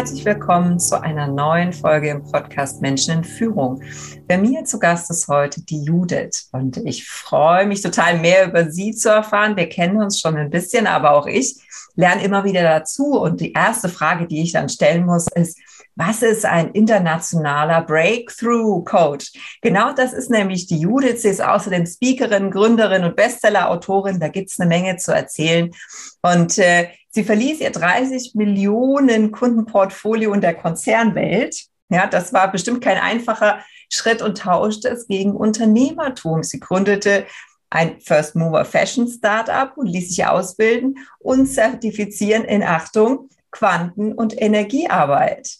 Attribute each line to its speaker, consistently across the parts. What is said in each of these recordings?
Speaker 1: Herzlich willkommen zu einer neuen Folge im Podcast Menschen in Führung. Bei mir zu Gast ist heute die Judith und ich freue mich total mehr über sie zu erfahren. Wir kennen uns schon ein bisschen, aber auch ich lerne immer wieder dazu. Und die erste Frage, die ich dann stellen muss, ist, was ist ein internationaler Breakthrough Coach? Genau das ist nämlich die Judith. Sie ist außerdem Speakerin, Gründerin und Bestseller-Autorin. Da gibt es eine Menge zu erzählen. Und äh, Sie verließ ihr 30 Millionen Kundenportfolio in der Konzernwelt. Ja, das war bestimmt kein einfacher Schritt und tauschte es gegen Unternehmertum. Sie gründete ein First Mover Fashion Startup und ließ sich ausbilden und zertifizieren in Achtung Quanten- und Energiearbeit.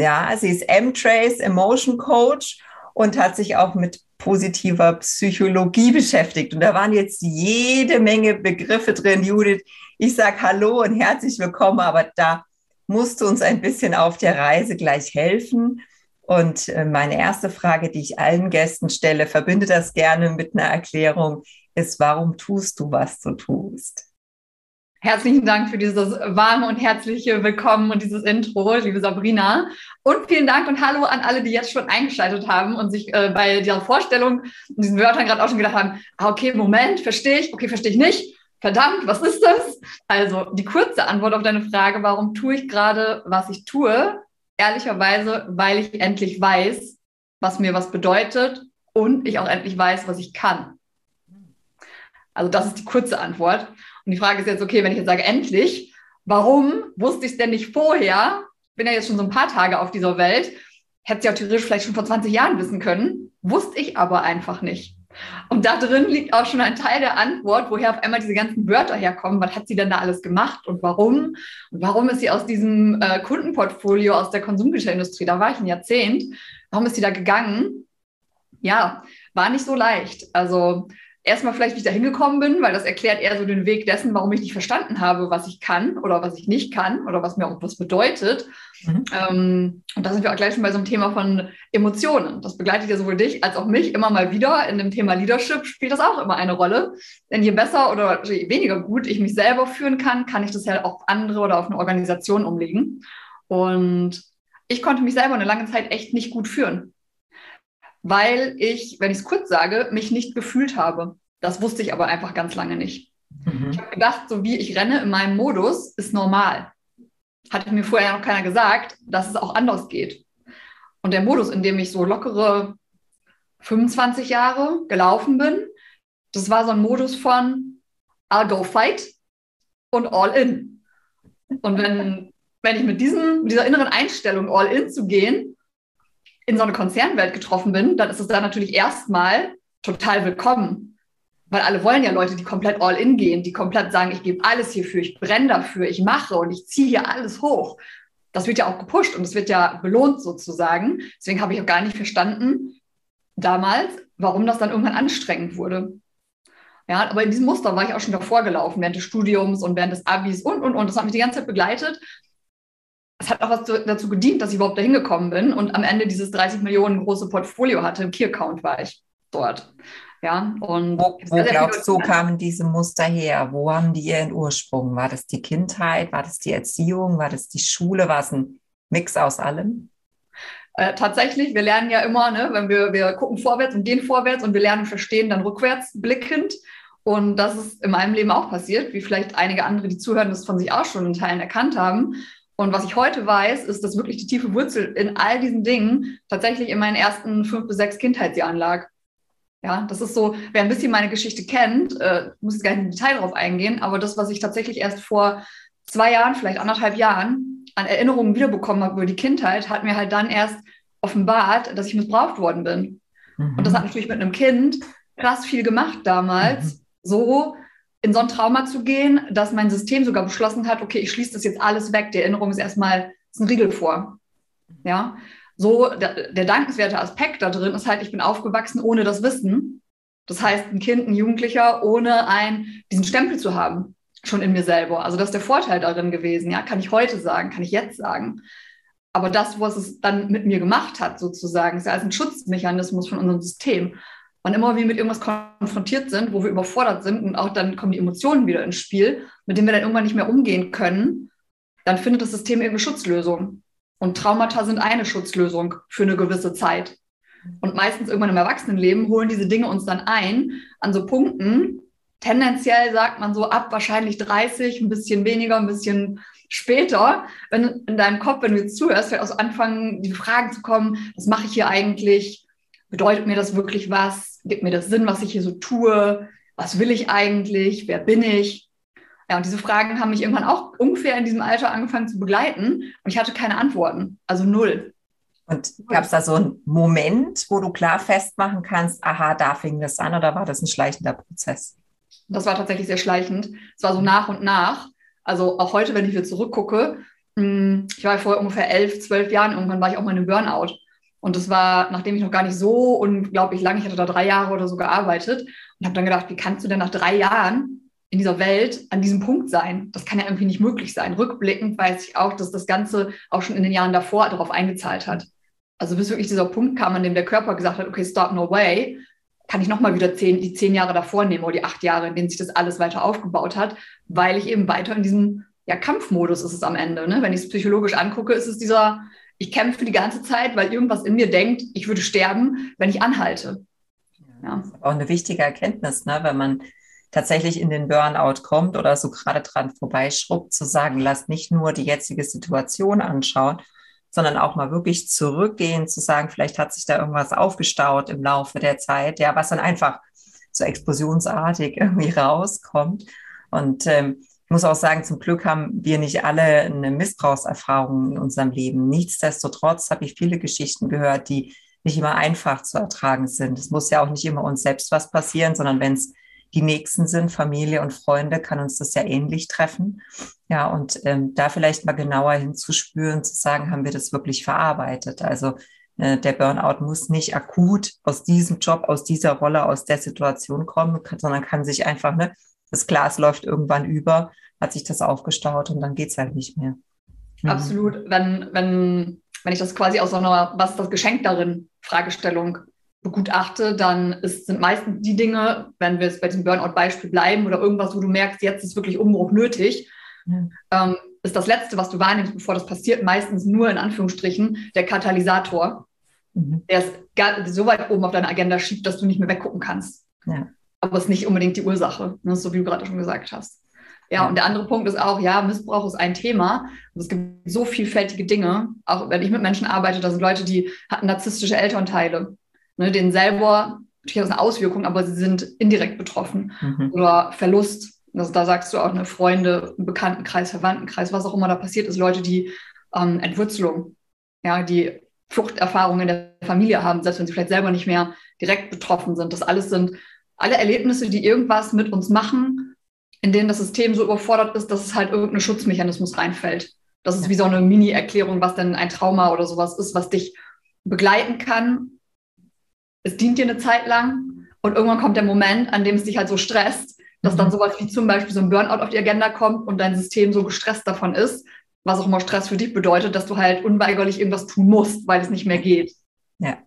Speaker 1: Ja, sie ist M-Trace Emotion Coach und hat sich auch mit positiver Psychologie beschäftigt. Und da waren jetzt jede Menge Begriffe drin, Judith, ich sage Hallo und herzlich willkommen, aber da musst du uns ein bisschen auf der Reise gleich helfen. Und äh, meine erste Frage, die ich allen Gästen stelle, verbinde das gerne mit einer Erklärung, ist, warum tust du, was du tust?
Speaker 2: Herzlichen Dank für dieses warme und herzliche Willkommen und dieses Intro, liebe Sabrina. Und vielen Dank und Hallo an alle, die jetzt schon eingeschaltet haben und sich äh, bei dieser Vorstellung und diesen Wörtern gerade auch schon gedacht haben, ah, okay, Moment, verstehe ich, okay, verstehe ich nicht verdammt, was ist das? Also die kurze Antwort auf deine Frage, warum tue ich gerade, was ich tue? Ehrlicherweise, weil ich endlich weiß, was mir was bedeutet und ich auch endlich weiß, was ich kann. Also das ist die kurze Antwort. Und die Frage ist jetzt, okay, wenn ich jetzt sage endlich, warum wusste ich es denn nicht vorher? Bin ja jetzt schon so ein paar Tage auf dieser Welt. Hätte ich auch theoretisch vielleicht schon vor 20 Jahren wissen können. Wusste ich aber einfach nicht. Und da drin liegt auch schon ein Teil der Antwort, woher auf einmal diese ganzen Wörter herkommen. Was hat sie denn da alles gemacht und warum? Und warum ist sie aus diesem äh, Kundenportfolio aus der Konsumgüterindustrie, da war ich ein Jahrzehnt, warum ist sie da gegangen? Ja, war nicht so leicht. Also erstmal vielleicht, wie ich da hingekommen bin, weil das erklärt eher so den Weg dessen, warum ich nicht verstanden habe, was ich kann oder was ich nicht kann oder was mir auch was bedeutet. Mhm. Ähm, und da sind wir auch gleich schon bei so einem Thema von Emotionen. Das begleitet ja sowohl dich als auch mich immer mal wieder. In dem Thema Leadership spielt das auch immer eine Rolle. Denn je besser oder je weniger gut ich mich selber führen kann, kann ich das ja auf andere oder auf eine Organisation umlegen. Und ich konnte mich selber eine lange Zeit echt nicht gut führen weil ich, wenn ich es kurz sage, mich nicht gefühlt habe. Das wusste ich aber einfach ganz lange nicht. Mhm. Ich habe gedacht, so wie ich renne in meinem Modus, ist normal. Hatte mir vorher noch keiner gesagt, dass es auch anders geht. Und der Modus, in dem ich so lockere 25 Jahre gelaufen bin, das war so ein Modus von I'll go fight und all in. Und wenn, wenn ich mit, diesem, mit dieser inneren Einstellung all in zu gehen, in so eine Konzernwelt getroffen bin, dann ist es da natürlich erstmal total willkommen. Weil alle wollen ja Leute, die komplett all in gehen, die komplett sagen, ich gebe alles hierfür, ich brenne dafür, ich mache und ich ziehe hier alles hoch. Das wird ja auch gepusht und es wird ja belohnt sozusagen. Deswegen habe ich auch gar nicht verstanden damals, warum das dann irgendwann anstrengend wurde. Ja, aber in diesem Muster war ich auch schon davor gelaufen, während des Studiums und während des Abis und, und, und. Das hat mich die ganze Zeit begleitet es hat auch was zu, dazu gedient, dass ich überhaupt dahin gekommen bin und am Ende dieses 30 Millionen große Portfolio hatte. Im Key-Account war ich dort. Ja, und
Speaker 1: wo, wo glaubst du, kamen diese Muster her? Wo haben die ihren Ursprung? War das die Kindheit? War das die Erziehung? War das die Schule? War es ein Mix aus allem?
Speaker 2: Äh, tatsächlich, wir lernen ja immer, ne, wenn wir, wir gucken vorwärts und gehen vorwärts und wir lernen verstehen, dann rückwärts blickend. Und das ist in meinem Leben auch passiert, wie vielleicht einige andere, die zuhören, das von sich auch schon in Teilen erkannt haben. Und was ich heute weiß, ist, dass wirklich die tiefe Wurzel in all diesen Dingen tatsächlich in meinen ersten fünf bis sechs Kindheitsjahren lag. Ja, das ist so, wer ein bisschen meine Geschichte kennt, äh, muss jetzt gar nicht im Detail darauf eingehen, aber das, was ich tatsächlich erst vor zwei Jahren, vielleicht anderthalb Jahren an Erinnerungen wiederbekommen habe über die Kindheit, hat mir halt dann erst offenbart, dass ich missbraucht worden bin. Mhm. Und das hat natürlich mit einem Kind krass viel gemacht damals, mhm. so in so ein Trauma zu gehen, dass mein System sogar beschlossen hat, okay, ich schließe das jetzt alles weg. Die Erinnerung ist erstmal ist ein Riegel vor. Ja, so der, der dankenswerte Aspekt da drin ist halt, ich bin aufgewachsen ohne das Wissen. Das heißt, ein Kind, ein Jugendlicher, ohne ein, diesen Stempel zu haben, schon in mir selber. Also das ist der Vorteil darin gewesen, ja, kann ich heute sagen, kann ich jetzt sagen. Aber das, was es dann mit mir gemacht hat, sozusagen, ist ja als ein Schutzmechanismus von unserem System. Und immer wir mit irgendwas konfrontiert sind, wo wir überfordert sind und auch dann kommen die Emotionen wieder ins Spiel, mit denen wir dann irgendwann nicht mehr umgehen können, dann findet das System irgendeine Schutzlösung. Und Traumata sind eine Schutzlösung für eine gewisse Zeit. Und meistens irgendwann im Erwachsenenleben holen diese Dinge uns dann ein an so Punkten. Tendenziell sagt man so ab wahrscheinlich 30, ein bisschen weniger, ein bisschen später, wenn in deinem Kopf, wenn du jetzt zuhörst, wird aus anfangen, die Fragen zu kommen, was mache ich hier eigentlich? Bedeutet mir das wirklich was? Gibt mir das Sinn, was ich hier so tue? Was will ich eigentlich? Wer bin ich? Ja, und diese Fragen haben mich irgendwann auch ungefähr in diesem Alter angefangen zu begleiten und ich hatte keine Antworten, also null.
Speaker 1: Und gab es da so einen Moment, wo du klar festmachen kannst, aha, da fing das an oder war das ein schleichender Prozess?
Speaker 2: Das war tatsächlich sehr schleichend. Es war so nach und nach. Also auch heute, wenn ich wieder zurückgucke, hm, ich war vor ungefähr elf, zwölf Jahren, irgendwann war ich auch mal in einem Burnout. Und das war, nachdem ich noch gar nicht so unglaublich lange, ich hatte da drei Jahre oder so gearbeitet und habe dann gedacht, wie kannst du denn nach drei Jahren in dieser Welt an diesem Punkt sein. Das kann ja irgendwie nicht möglich sein. Rückblickend weiß ich auch, dass das Ganze auch schon in den Jahren davor darauf eingezahlt hat. Also bis wirklich dieser Punkt kam, an dem der Körper gesagt hat, okay, stop, no way, kann ich nochmal wieder zehn, die zehn Jahre davor nehmen oder die acht Jahre, in denen sich das alles weiter aufgebaut hat, weil ich eben weiter in diesem ja, Kampfmodus ist es am Ende. Ne? Wenn ich es psychologisch angucke, ist es dieser, ich kämpfe die ganze Zeit, weil irgendwas in mir denkt, ich würde sterben, wenn ich anhalte.
Speaker 1: Ja. Auch eine wichtige Erkenntnis, ne? wenn man tatsächlich in den Burnout kommt oder so gerade dran vorbeischrubbt, zu sagen, lasst nicht nur die jetzige Situation anschauen, sondern auch mal wirklich zurückgehen, zu sagen, vielleicht hat sich da irgendwas aufgestaut im Laufe der Zeit, ja, was dann einfach so explosionsartig irgendwie rauskommt. Und ähm, muss auch sagen, zum Glück haben wir nicht alle eine Missbrauchserfahrung in unserem Leben. Nichtsdestotrotz habe ich viele Geschichten gehört, die nicht immer einfach zu ertragen sind. Es muss ja auch nicht immer uns selbst was passieren, sondern wenn es die Nächsten sind, Familie und Freunde, kann uns das ja ähnlich treffen. Ja, und ähm, da vielleicht mal genauer hinzuspüren, zu sagen, haben wir das wirklich verarbeitet? Also äh, der Burnout muss nicht akut aus diesem Job, aus dieser Rolle, aus der Situation kommen, sondern kann sich einfach, ne, das Glas läuft irgendwann über, hat sich das aufgestaut und dann geht's halt nicht mehr.
Speaker 2: Mhm. Absolut. Wenn, wenn, wenn ich das quasi aus so einer, was ist das Geschenk darin, Fragestellung begutachte, dann ist, sind meistens die Dinge, wenn wir jetzt bei diesem Burnout-Beispiel bleiben oder irgendwas, wo du merkst, jetzt ist wirklich Umbruch nötig, ja. ähm, ist das Letzte, was du wahrnimmst, bevor das passiert, meistens nur in Anführungsstrichen der Katalysator, mhm. der es so weit oben auf deine Agenda schiebt, dass du nicht mehr weggucken kannst. Ja. Aber es ist nicht unbedingt die Ursache, ne, so wie du gerade schon gesagt hast. Ja, und der andere Punkt ist auch, ja, Missbrauch ist ein Thema. Und es gibt so vielfältige Dinge. Auch wenn ich mit Menschen arbeite, da sind Leute, die hatten narzisstische Elternteile ne, denen selber, natürlich hat das eine Auswirkung, aber sie sind indirekt betroffen. Mhm. Oder Verlust. Also da sagst du auch eine Freunde, Bekanntenkreis, Verwandtenkreis, was auch immer da passiert ist, Leute, die ähm, Entwurzelung, ja, die Fluchterfahrungen in der Familie haben, selbst wenn sie vielleicht selber nicht mehr direkt betroffen sind. Das alles sind alle Erlebnisse, die irgendwas mit uns machen, in denen das System so überfordert ist, dass es halt irgendein Schutzmechanismus reinfällt. Das ist wie so eine Mini-Erklärung, was denn ein Trauma oder sowas ist, was dich begleiten kann es dient dir eine Zeit lang und irgendwann kommt der Moment, an dem es dich halt so stresst, dass dann mhm. sowas wie zum Beispiel so ein Burnout auf die Agenda kommt und dein System so gestresst davon ist, was auch immer Stress für dich bedeutet, dass du halt unweigerlich irgendwas tun musst, weil es nicht mehr geht.
Speaker 1: Ja. ja.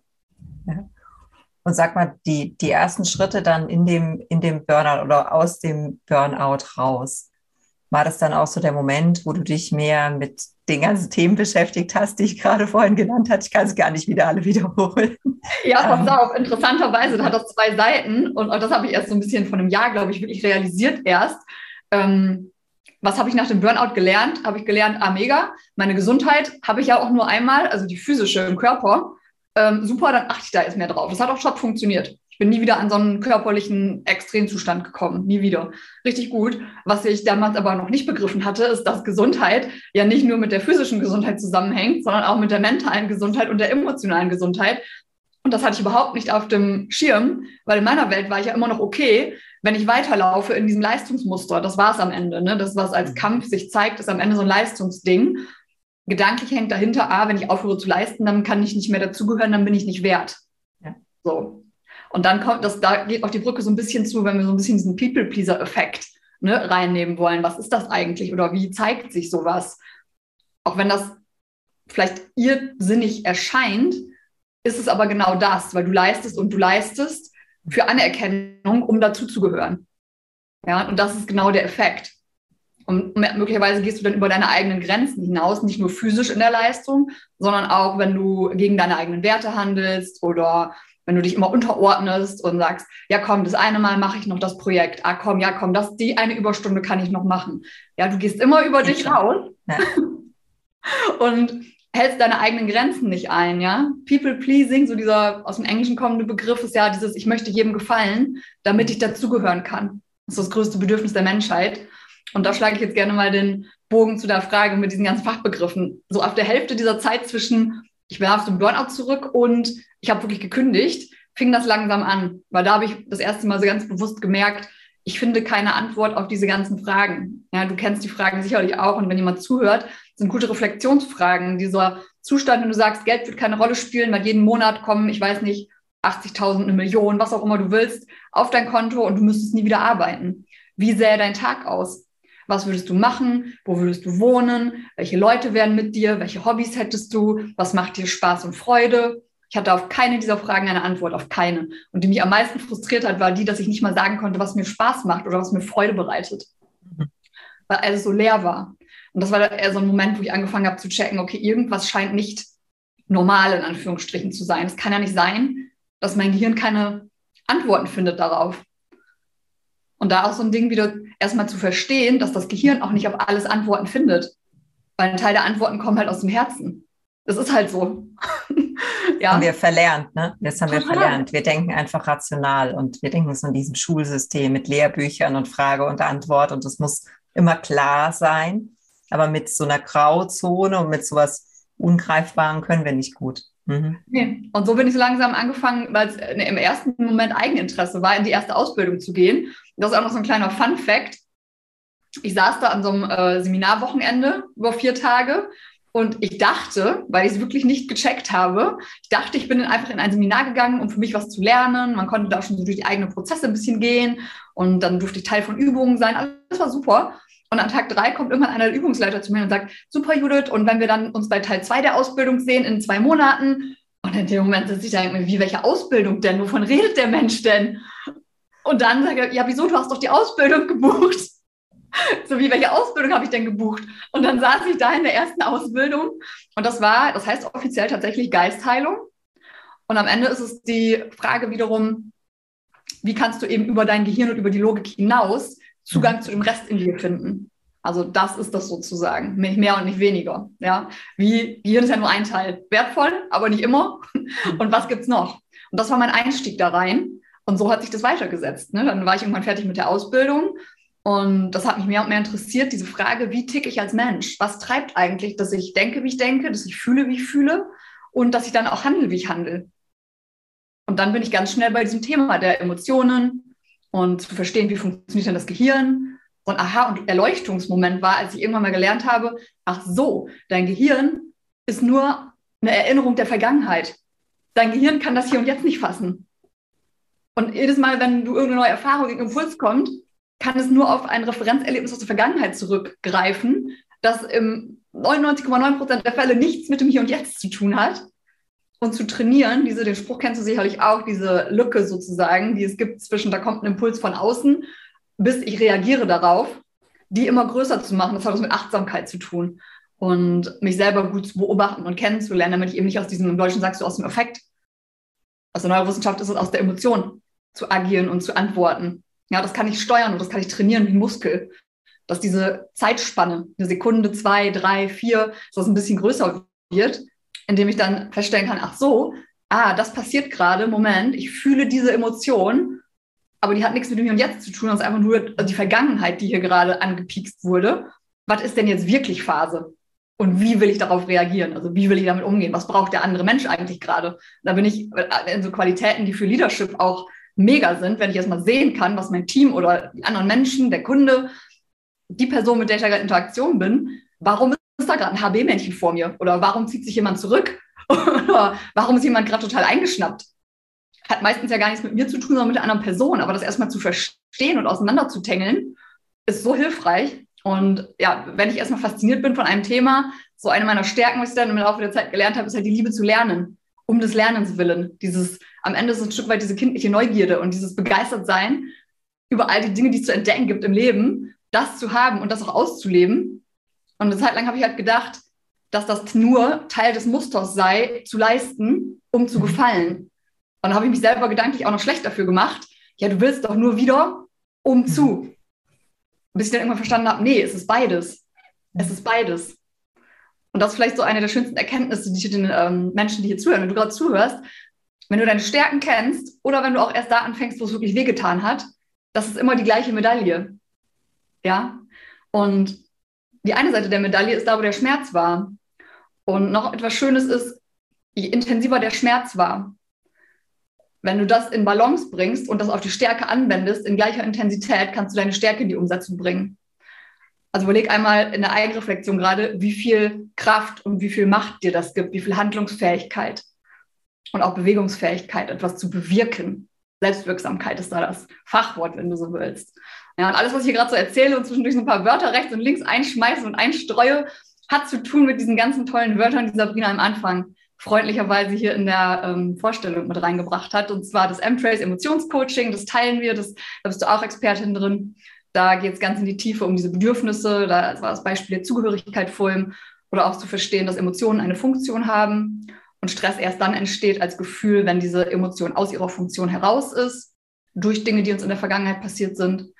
Speaker 1: Und sag mal, die, die ersten Schritte dann in dem, in dem Burnout oder aus dem Burnout raus, war das dann auch so der Moment, wo du dich mehr mit den ganzen Themen beschäftigt hast, die ich gerade vorhin genannt habe. Ich kann es gar nicht wieder alle wiederholen.
Speaker 2: Ja, pass ähm. auf, interessanterweise, da hat das zwei Seiten und, und das habe ich erst so ein bisschen von einem Jahr, glaube ich, wirklich realisiert erst. Ähm, was habe ich nach dem Burnout gelernt? Habe ich gelernt, ah, mega, meine Gesundheit habe ich ja auch nur einmal, also die physische im Körper. Ähm, super, dann achte ich da jetzt mehr drauf. Das hat auch top funktioniert. Ich bin nie wieder an so einen körperlichen Extremzustand gekommen. Nie wieder. Richtig gut. Was ich damals aber noch nicht begriffen hatte, ist, dass Gesundheit ja nicht nur mit der physischen Gesundheit zusammenhängt, sondern auch mit der mentalen Gesundheit und der emotionalen Gesundheit. Und das hatte ich überhaupt nicht auf dem Schirm, weil in meiner Welt war ich ja immer noch okay, wenn ich weiterlaufe in diesem Leistungsmuster. Das war es am Ende. Ne? Das, was als Kampf sich zeigt, ist am Ende so ein Leistungsding. Gedanklich hängt dahinter, ah, wenn ich aufhöre zu leisten, dann kann ich nicht mehr dazugehören, dann bin ich nicht wert. Ja. So. Und dann kommt das, da geht auch die Brücke so ein bisschen zu, wenn wir so ein bisschen diesen People-Pleaser-Effekt ne, reinnehmen wollen. Was ist das eigentlich oder wie zeigt sich sowas? Auch wenn das vielleicht irrsinnig erscheint, ist es aber genau das, weil du leistest und du leistest für Anerkennung, um dazuzugehören. Ja, und das ist genau der Effekt. Und möglicherweise gehst du dann über deine eigenen Grenzen hinaus, nicht nur physisch in der Leistung, sondern auch, wenn du gegen deine eigenen Werte handelst oder wenn du dich immer unterordnest und sagst, ja komm, das eine Mal mache ich noch das Projekt, ah komm, ja komm, das, die eine Überstunde kann ich noch machen. Ja, du gehst immer über dich raus ja. und hältst deine eigenen Grenzen nicht ein, ja. People pleasing, so dieser aus dem Englischen kommende Begriff ist ja dieses, ich möchte jedem gefallen, damit ich dazugehören kann. Das ist das größte Bedürfnis der Menschheit. Und da schlage ich jetzt gerne mal den Bogen zu der Frage mit diesen ganzen Fachbegriffen. So auf der Hälfte dieser Zeit zwischen ich war auf dem Burnout zurück und ich habe wirklich gekündigt, fing das langsam an, weil da habe ich das erste Mal so ganz bewusst gemerkt, ich finde keine Antwort auf diese ganzen Fragen. Ja, du kennst die Fragen sicherlich auch und wenn jemand zuhört, sind gute Reflexionsfragen. Dieser Zustand, wenn du sagst, Geld wird keine Rolle spielen, weil jeden Monat kommen, ich weiß nicht, 80.000, eine Million, was auch immer du willst, auf dein Konto und du müsstest nie wieder arbeiten. Wie sähe dein Tag aus? Was würdest du machen? Wo würdest du wohnen? Welche Leute wären mit dir? Welche Hobbys hättest du? Was macht dir Spaß und Freude? Ich hatte auf keine dieser Fragen eine Antwort, auf keine. Und die mich am meisten frustriert hat, war die, dass ich nicht mal sagen konnte, was mir Spaß macht oder was mir Freude bereitet. Mhm. Weil alles so leer war. Und das war eher so ein Moment, wo ich angefangen habe zu checken, okay, irgendwas scheint nicht normal in Anführungsstrichen zu sein. Es kann ja nicht sein, dass mein Gehirn keine Antworten findet darauf. Und da auch so ein Ding wieder erstmal zu verstehen, dass das Gehirn auch nicht auf alles Antworten findet. Weil ein Teil der Antworten kommen halt aus dem Herzen. Das ist halt so.
Speaker 1: ja. Haben wir verlernt, ne? Das haben Total. wir verlernt. Wir denken einfach rational und wir denken so in diesem Schulsystem mit Lehrbüchern und Frage und Antwort und es muss immer klar sein. Aber mit so einer Grauzone und mit sowas Ungreifbaren können wir nicht gut.
Speaker 2: Mhm. Nee. Und so bin ich so langsam angefangen, weil es äh, im ersten Moment Eigeninteresse war, in die erste Ausbildung zu gehen. Das ist auch noch so ein kleiner Fun-Fact. Ich saß da an so einem äh, Seminarwochenende über vier Tage und ich dachte, weil ich es wirklich nicht gecheckt habe, ich dachte, ich bin einfach in ein Seminar gegangen, um für mich was zu lernen. Man konnte da auch schon so durch die eigenen Prozesse ein bisschen gehen und dann durfte ich Teil von Übungen sein. Alles war super. Und an Tag drei kommt irgendwann einer der Übungsleiter zu mir und sagt, super Judith, und wenn wir dann uns bei Teil zwei der Ausbildung sehen in zwei Monaten, und in dem Moment sitze ich da denke wie, welche Ausbildung denn? Wovon redet der Mensch denn? Und dann sage ich, ja, wieso, du hast doch die Ausbildung gebucht. So wie, welche Ausbildung habe ich denn gebucht? Und dann saß ich da in der ersten Ausbildung und das war, das heißt offiziell tatsächlich Geistheilung. Und am Ende ist es die Frage wiederum, wie kannst du eben über dein Gehirn und über die Logik hinaus Zugang zu dem Rest in dir finden. Also das ist das sozusagen, nicht mehr und nicht weniger. Ja, wie Gehirn ist ja nur ein Teil, wertvoll, aber nicht immer. Und was gibt's noch? Und das war mein Einstieg da rein. Und so hat sich das weitergesetzt. Ne? Dann war ich irgendwann fertig mit der Ausbildung und das hat mich mehr und mehr interessiert, diese Frage, wie ticke ich als Mensch? Was treibt eigentlich, dass ich denke, wie ich denke, dass ich fühle, wie ich fühle und dass ich dann auch handle, wie ich handle? Und dann bin ich ganz schnell bei diesem Thema der Emotionen, und zu verstehen, wie funktioniert denn das Gehirn. Und aha, und Erleuchtungsmoment war, als ich irgendwann mal gelernt habe, ach so, dein Gehirn ist nur eine Erinnerung der Vergangenheit. Dein Gehirn kann das hier und jetzt nicht fassen. Und jedes Mal, wenn du irgendeine neue Erfahrung, irgendein Impuls kommt, kann es nur auf ein Referenzerlebnis aus der Vergangenheit zurückgreifen, das im 99,9 Prozent der Fälle nichts mit dem Hier und Jetzt zu tun hat und zu trainieren, diese, den Spruch kennst du sicherlich auch, diese Lücke sozusagen, die es gibt zwischen, da kommt ein Impuls von außen, bis ich reagiere darauf, die immer größer zu machen. Das hat was mit Achtsamkeit zu tun und mich selber gut zu beobachten und kennenzulernen, damit ich eben nicht aus diesem, im Deutschen sagst du, aus dem Effekt, aus der Neurowissenschaft ist es aus der Emotion zu agieren und zu antworten. Ja, das kann ich steuern und das kann ich trainieren wie Muskel. Dass diese Zeitspanne, eine Sekunde, zwei, drei, vier, dass das ein bisschen größer wird indem ich dann feststellen kann, ach so, ah, das passiert gerade, Moment, ich fühle diese Emotion, aber die hat nichts mit dem Hier und Jetzt zu tun, das ist einfach nur die Vergangenheit, die hier gerade angepiekst wurde. Was ist denn jetzt wirklich Phase? Und wie will ich darauf reagieren? Also wie will ich damit umgehen? Was braucht der andere Mensch eigentlich gerade? Da bin ich in so Qualitäten, die für Leadership auch mega sind, wenn ich erstmal sehen kann, was mein Team oder die anderen Menschen, der Kunde, die Person, mit der ich da gerade in Interaktion bin, warum ist da gerade ein HB-Männchen vor mir? Oder warum zieht sich jemand zurück? Oder warum ist jemand gerade total eingeschnappt? Hat meistens ja gar nichts mit mir zu tun, sondern mit der anderen Person. Aber das erstmal zu verstehen und auseinanderzutängeln, ist so hilfreich. Und ja, wenn ich erstmal fasziniert bin von einem Thema, so eine meiner Stärken, was ich dann im Laufe der Zeit gelernt habe, ist halt die Liebe zu lernen. Um des Lernens willen. Dieses, am Ende ist ein Stück weit diese kindliche Neugierde und dieses Begeistertsein über all die Dinge, die es zu entdecken gibt im Leben, das zu haben und das auch auszuleben. Und eine Zeit lang habe ich halt gedacht, dass das nur Teil des Musters sei, zu leisten, um zu mhm. gefallen. Und dann habe ich mich selber gedanklich auch noch schlecht dafür gemacht. Ja, du willst doch nur wieder, um mhm. zu. Bis ich dann irgendwann verstanden habe, nee, es ist beides. Es ist beides. Und das ist vielleicht so eine der schönsten Erkenntnisse, die ich den ähm, Menschen, die hier zuhören, wenn du gerade zuhörst, wenn du deine Stärken kennst oder wenn du auch erst da anfängst, wo es wirklich wehgetan hat, das ist immer die gleiche Medaille. Ja. Und die eine Seite der Medaille ist da, wo der Schmerz war. Und noch etwas Schönes ist, je intensiver der Schmerz war, wenn du das in Balance bringst und das auf die Stärke anwendest, in gleicher Intensität, kannst du deine Stärke in die Umsetzung bringen. Also überleg einmal in der Eigenreflexion gerade, wie viel Kraft und wie viel Macht dir das gibt, wie viel Handlungsfähigkeit und auch Bewegungsfähigkeit, etwas zu bewirken. Selbstwirksamkeit ist da das Fachwort, wenn du so willst. Ja, und alles, was ich hier gerade so erzähle und zwischendurch so ein paar Wörter rechts und links einschmeiße und einstreue, hat zu tun mit diesen ganzen tollen Wörtern, die Sabrina am Anfang freundlicherweise hier in der ähm, Vorstellung mit reingebracht hat. Und zwar das M-Trace Emotionscoaching, das teilen wir, das, da bist du auch Expertin drin. Da geht es ganz in die Tiefe um diese Bedürfnisse. Da war das Beispiel der Zugehörigkeit vorhin oder auch zu verstehen, dass Emotionen eine Funktion haben und Stress erst dann entsteht als Gefühl, wenn diese Emotion aus ihrer Funktion heraus ist, durch Dinge, die uns in der Vergangenheit passiert sind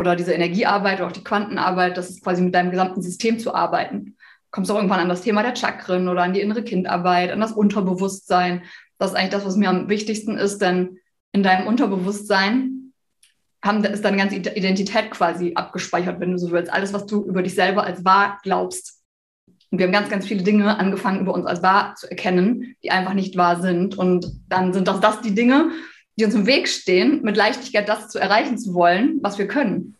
Speaker 2: oder diese Energiearbeit oder auch die Quantenarbeit, das ist quasi mit deinem gesamten System zu arbeiten. Kommst auch irgendwann an das Thema der Chakren oder an die innere Kindarbeit, an das Unterbewusstsein. Das ist eigentlich das, was mir am wichtigsten ist, denn in deinem Unterbewusstsein haben, ist deine ganze Identität quasi abgespeichert, wenn du so willst. Alles, was du über dich selber als wahr glaubst. Und wir haben ganz, ganz viele Dinge angefangen, über uns als wahr zu erkennen, die einfach nicht wahr sind. Und dann sind das, das die Dinge, die uns im Weg stehen, mit Leichtigkeit das zu erreichen zu wollen, was wir können.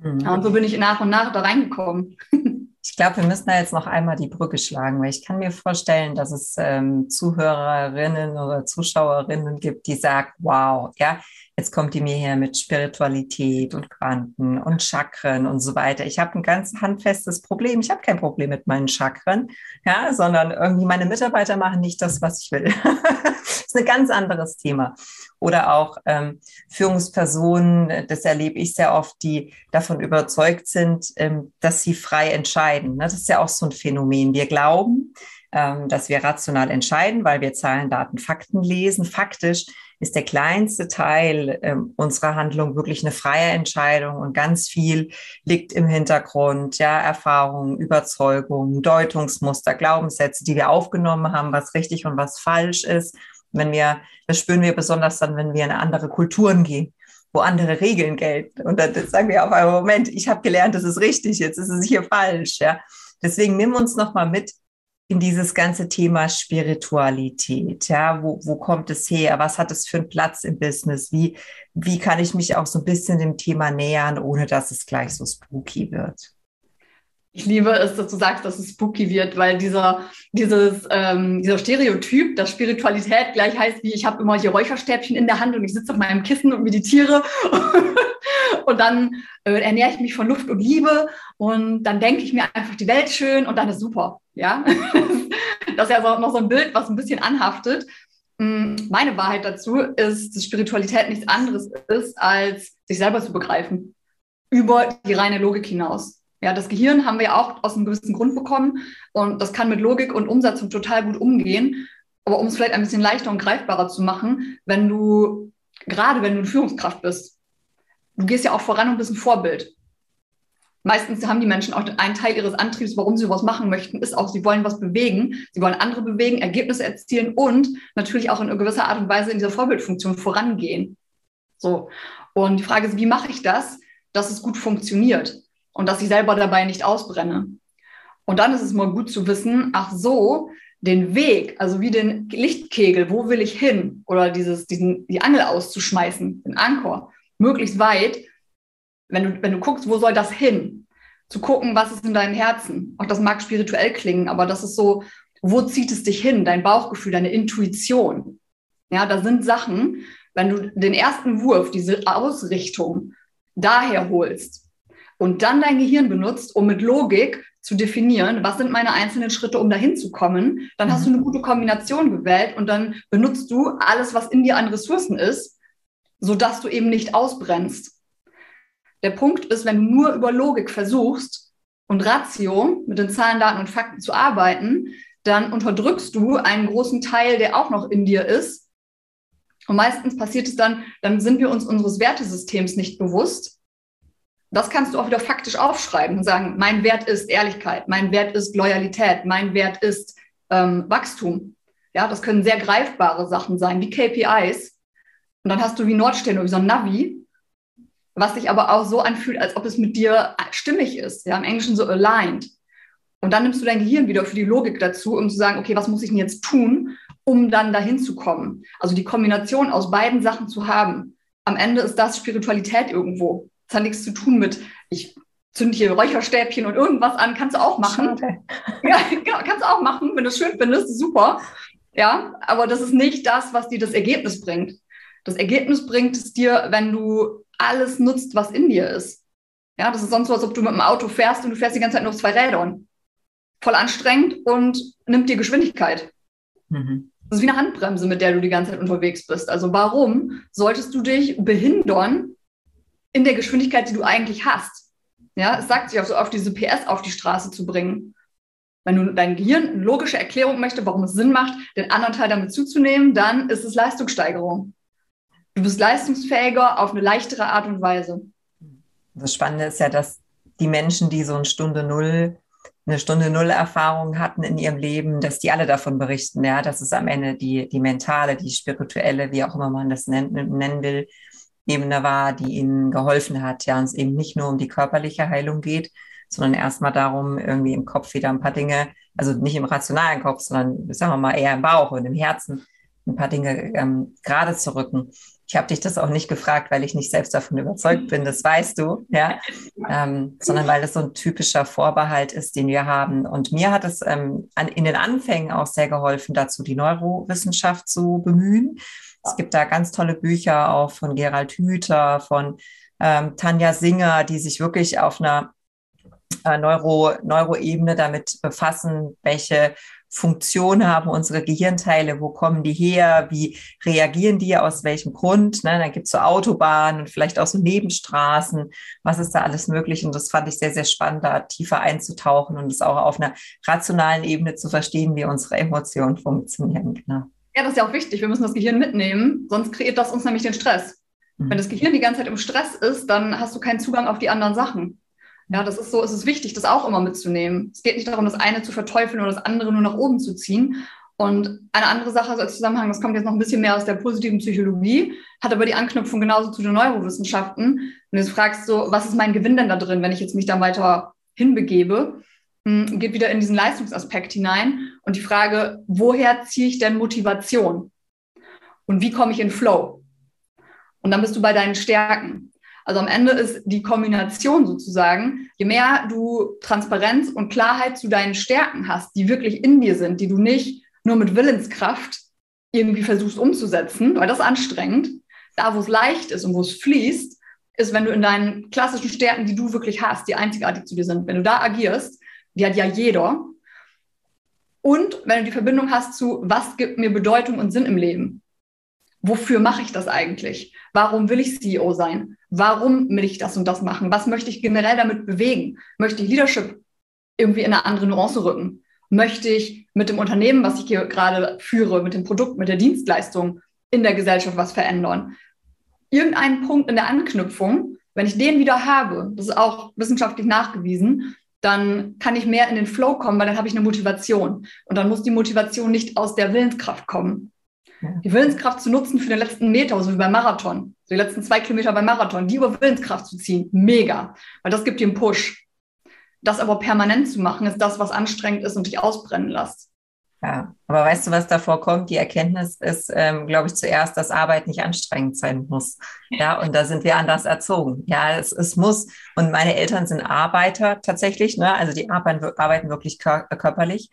Speaker 2: Mhm. Und so bin ich nach und nach da reingekommen.
Speaker 1: Ich glaube, wir müssen da jetzt noch einmal die Brücke schlagen, weil ich kann mir vorstellen, dass es ähm, Zuhörerinnen oder Zuschauerinnen gibt, die sagen, wow, ja, jetzt kommt die mir hier mit Spiritualität und Quanten und Chakren und so weiter. Ich habe ein ganz handfestes Problem. Ich habe kein Problem mit meinen Chakren, ja, sondern irgendwie meine Mitarbeiter machen nicht das, was ich will. das ist ein ganz anderes Thema oder auch ähm, Führungspersonen, das erlebe ich sehr oft, die davon überzeugt sind, ähm, dass sie frei entscheiden. Ne? Das ist ja auch so ein Phänomen. Wir glauben, ähm, dass wir rational entscheiden, weil wir Zahlen, Daten, Fakten lesen. Faktisch ist der kleinste Teil ähm, unserer Handlung wirklich eine freie Entscheidung und ganz viel liegt im Hintergrund, ja, Erfahrungen, Überzeugungen, Deutungsmuster, Glaubenssätze, die wir aufgenommen haben, was richtig und was falsch ist wenn wir, das spüren wir besonders dann, wenn wir in andere Kulturen gehen, wo andere Regeln gelten. Und dann sagen wir auf einen Moment, ich habe gelernt, das ist richtig, jetzt ist es hier falsch. Ja. Deswegen nimm uns nochmal mit in dieses ganze Thema Spiritualität. Ja, wo, wo kommt es her? Was hat es für einen Platz im Business? Wie, wie kann ich mich auch so ein bisschen dem Thema nähern, ohne dass es gleich so spooky wird?
Speaker 2: Ich liebe es, dass du sagst, dass es spooky wird, weil dieser, dieses, ähm, dieser Stereotyp, dass Spiritualität gleich heißt, wie ich habe immer hier Räucherstäbchen in der Hand und ich sitze auf meinem Kissen und meditiere und dann äh, ernähre ich mich von Luft und Liebe und dann denke ich mir einfach die Welt schön und dann ist super. Ja, das ist ja so, noch so ein Bild, was ein bisschen anhaftet. Mm, meine Wahrheit dazu ist, dass Spiritualität nichts anderes ist, als sich selber zu begreifen über die reine Logik hinaus. Ja, das Gehirn haben wir ja auch aus einem gewissen Grund bekommen und das kann mit Logik und Umsetzung total gut umgehen. Aber um es vielleicht ein bisschen leichter und greifbarer zu machen, wenn du, gerade wenn du eine Führungskraft bist, du gehst ja auch voran und bist ein Vorbild. Meistens haben die Menschen auch einen Teil ihres Antriebs, warum sie was machen möchten, ist auch, sie wollen was bewegen, sie wollen andere bewegen, Ergebnisse erzielen und natürlich auch in gewisser Art und Weise in dieser Vorbildfunktion vorangehen. So. Und die Frage ist, wie mache ich das, dass es gut funktioniert und dass ich selber dabei nicht ausbrenne? Und dann ist es mal gut zu wissen, ach so, den Weg, also wie den Lichtkegel, wo will ich hin? Oder dieses, diesen, die Angel auszuschmeißen, den Ankor, möglichst weit, wenn du, wenn du guckst, wo soll das hin? Zu gucken, was ist in deinem Herzen. Auch das mag spirituell klingen, aber das ist so, wo zieht es dich hin? Dein Bauchgefühl, deine Intuition. Ja, da sind Sachen, wenn du den ersten Wurf, diese Ausrichtung daher holst und dann dein Gehirn benutzt, um mit Logik zu definieren, was sind meine einzelnen Schritte, um dahin zu kommen, dann hast du eine gute Kombination gewählt und dann benutzt du alles, was in dir an Ressourcen ist, sodass du eben nicht ausbrennst. Der Punkt ist, wenn du nur über Logik versuchst und Ratio mit den Zahlen, Daten und Fakten zu arbeiten, dann unterdrückst du einen großen Teil, der auch noch in dir ist. Und meistens passiert es dann, dann sind wir uns unseres Wertesystems nicht bewusst. Das kannst du auch wieder faktisch aufschreiben und sagen, mein Wert ist Ehrlichkeit, mein Wert ist Loyalität, mein Wert ist ähm, Wachstum. Ja, das können sehr greifbare Sachen sein, wie KPIs. Und dann hast du wie Nordstern oder wie so ein Navi, was sich aber auch so anfühlt, als ob es mit dir stimmig ist, ja, im Englischen so aligned. Und dann nimmst du dein Gehirn wieder für die Logik dazu, um zu sagen, okay, was muss ich denn jetzt tun, um dann dahin zu kommen? Also die Kombination aus beiden Sachen zu haben. Am Ende ist das Spiritualität irgendwo. Das hat nichts zu tun mit, ich zünde hier Räucherstäbchen und irgendwas an, kannst du auch machen. Schade. Ja, kannst du auch machen, wenn du es schön findest, super. Ja, aber das ist nicht das, was dir das Ergebnis bringt. Das Ergebnis bringt es dir, wenn du alles nutzt, was in dir ist. Ja, das ist sonst so, als ob du mit dem Auto fährst und du fährst die ganze Zeit nur auf zwei Rädern. Voll anstrengend und nimmt dir Geschwindigkeit. Mhm. Das ist wie eine Handbremse, mit der du die ganze Zeit unterwegs bist. Also warum solltest du dich behindern in der Geschwindigkeit, die du eigentlich hast? Ja, es sagt sich auch so auf diese PS auf die Straße zu bringen. Wenn du dein Gehirn eine logische Erklärung möchte, warum es Sinn macht, den anderen Teil damit zuzunehmen, dann ist es Leistungssteigerung. Du bist leistungsfähiger auf eine leichtere Art und Weise.
Speaker 1: Das Spannende ist ja, dass die Menschen, die so eine Stunde Null, eine Stunde Null Erfahrung hatten in ihrem Leben, dass die alle davon berichten, ja, dass es am Ende die, die mentale, die spirituelle, wie auch immer man das nennen, nennen will, Ebene war, die ihnen geholfen hat, ja, und es eben nicht nur um die körperliche Heilung geht, sondern erstmal darum, irgendwie im Kopf wieder ein paar Dinge, also nicht im rationalen Kopf, sondern sagen wir mal eher im Bauch und im Herzen ein paar Dinge ähm, gerade zu rücken. Ich habe dich das auch nicht gefragt, weil ich nicht selbst davon überzeugt bin, das weißt du, ja, ähm, sondern weil das so ein typischer Vorbehalt ist, den wir haben. Und mir hat es ähm, an, in den Anfängen auch sehr geholfen, dazu die Neurowissenschaft zu bemühen. Es gibt da ganz tolle Bücher auch von Gerald Hüther, von ähm, Tanja Singer, die sich wirklich auf einer äh, Neuro, Neuroebene damit befassen, welche Funktion haben unsere Gehirnteile, wo kommen die her, wie reagieren die, aus welchem Grund. Ne? Dann gibt es so Autobahnen und vielleicht auch so Nebenstraßen, was ist da alles möglich. Und das fand ich sehr, sehr spannend, da tiefer einzutauchen und es auch auf einer rationalen Ebene zu verstehen, wie unsere Emotionen funktionieren. Genau.
Speaker 2: Ja, das ist ja auch wichtig. Wir müssen das Gehirn mitnehmen, sonst kreiert das uns nämlich den Stress. Mhm. Wenn das Gehirn die ganze Zeit im Stress ist, dann hast du keinen Zugang auf die anderen Sachen. Ja, das ist so, es ist wichtig, das auch immer mitzunehmen. Es geht nicht darum, das eine zu verteufeln oder das andere nur nach oben zu ziehen. Und eine andere Sache als Zusammenhang, das kommt jetzt noch ein bisschen mehr aus der positiven Psychologie, hat aber die Anknüpfung genauso zu den Neurowissenschaften. Und jetzt fragst du, was ist mein Gewinn denn da drin, wenn ich jetzt mich da weiter hinbegebe? Hm, geht wieder in diesen Leistungsaspekt hinein. Und die Frage, woher ziehe ich denn Motivation? Und wie komme ich in Flow? Und dann bist du bei deinen Stärken. Also am Ende ist die Kombination sozusagen, je mehr du Transparenz und Klarheit zu deinen Stärken hast, die wirklich in dir sind, die du nicht nur mit Willenskraft irgendwie versuchst umzusetzen, weil das anstrengend, da wo es leicht ist und wo es fließt, ist, wenn du in deinen klassischen Stärken, die du wirklich hast, die einzigartig zu dir sind, wenn du da agierst, die hat ja jeder. Und wenn du die Verbindung hast zu, was gibt mir Bedeutung und Sinn im Leben? Wofür mache ich das eigentlich? Warum will ich CEO sein? Warum will ich das und das machen? Was möchte ich generell damit bewegen? Möchte ich Leadership irgendwie in eine andere Nuance rücken? Möchte ich mit dem Unternehmen, was ich hier gerade führe, mit dem Produkt, mit der Dienstleistung in der Gesellschaft was verändern? Irgendeinen Punkt in der Anknüpfung Wenn ich den wieder habe, das ist auch wissenschaftlich nachgewiesen, dann kann ich mehr in den Flow kommen, weil dann habe ich eine Motivation. Und dann muss die Motivation nicht aus der Willenskraft kommen. Die Willenskraft zu nutzen für den letzten Meter, so wie beim Marathon, so die letzten zwei Kilometer beim Marathon, die über Willenskraft zu ziehen, mega, weil das gibt dir einen Push. Das aber permanent zu machen, ist das, was anstrengend ist und dich ausbrennen lässt.
Speaker 1: Ja, aber weißt du, was davor kommt? Die Erkenntnis ist, ähm, glaube ich, zuerst, dass Arbeit nicht anstrengend sein muss. Ja, und da sind wir anders erzogen. Ja, es, es muss. Und meine Eltern sind Arbeiter tatsächlich, ne? Also die arbeiten, arbeiten wirklich kör körperlich.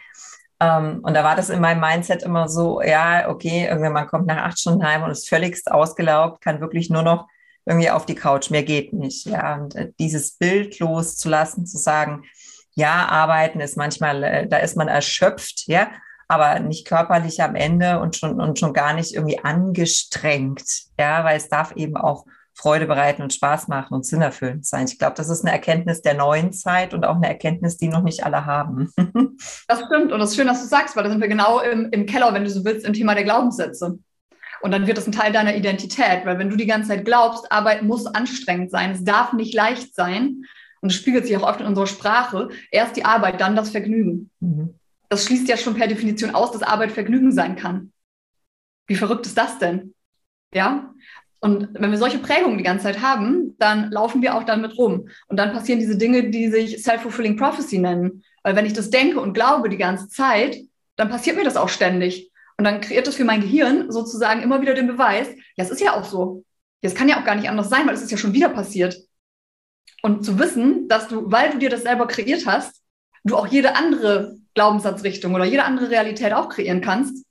Speaker 1: Ähm, und da war das in meinem Mindset immer so, ja, okay, irgendwann man kommt nach acht Stunden heim und ist völligst ausgelaugt, kann wirklich nur noch irgendwie auf die Couch, mehr geht nicht. Ja, und äh, dieses Bild loszulassen, zu sagen, ja, arbeiten ist manchmal, äh, da ist man erschöpft, ja, aber nicht körperlich am Ende und schon, und schon gar nicht irgendwie angestrengt, ja, weil es darf eben auch Freude bereiten und Spaß machen und sinnerfüllend sein. Ich glaube, das ist eine Erkenntnis der neuen Zeit und auch eine Erkenntnis, die noch nicht alle haben.
Speaker 2: das stimmt und das ist schön, dass du sagst, weil da sind wir genau im, im Keller, wenn du so willst, im Thema der Glaubenssätze. Und dann wird das ein Teil deiner Identität, weil wenn du die ganze Zeit glaubst, Arbeit muss anstrengend sein, es darf nicht leicht sein, und es spiegelt sich auch oft in unserer Sprache, erst die Arbeit, dann das Vergnügen. Mhm das schließt ja schon per Definition aus, dass Arbeit Vergnügen sein kann. Wie verrückt ist das denn? Ja? Und wenn wir solche Prägungen die ganze Zeit haben, dann laufen wir auch damit rum. Und dann passieren diese Dinge, die sich Self-Fulfilling Prophecy nennen. Weil wenn ich das denke und glaube die ganze Zeit, dann passiert mir das auch ständig. Und dann kreiert das für mein Gehirn sozusagen immer wieder den Beweis, ja, es ist ja auch so. Es kann ja auch gar nicht anders sein, weil es ist ja schon wieder passiert. Und zu wissen, dass du, weil du dir das selber kreiert hast, du auch jede andere Glaubenssatzrichtung oder jede andere Realität auch kreieren kannst.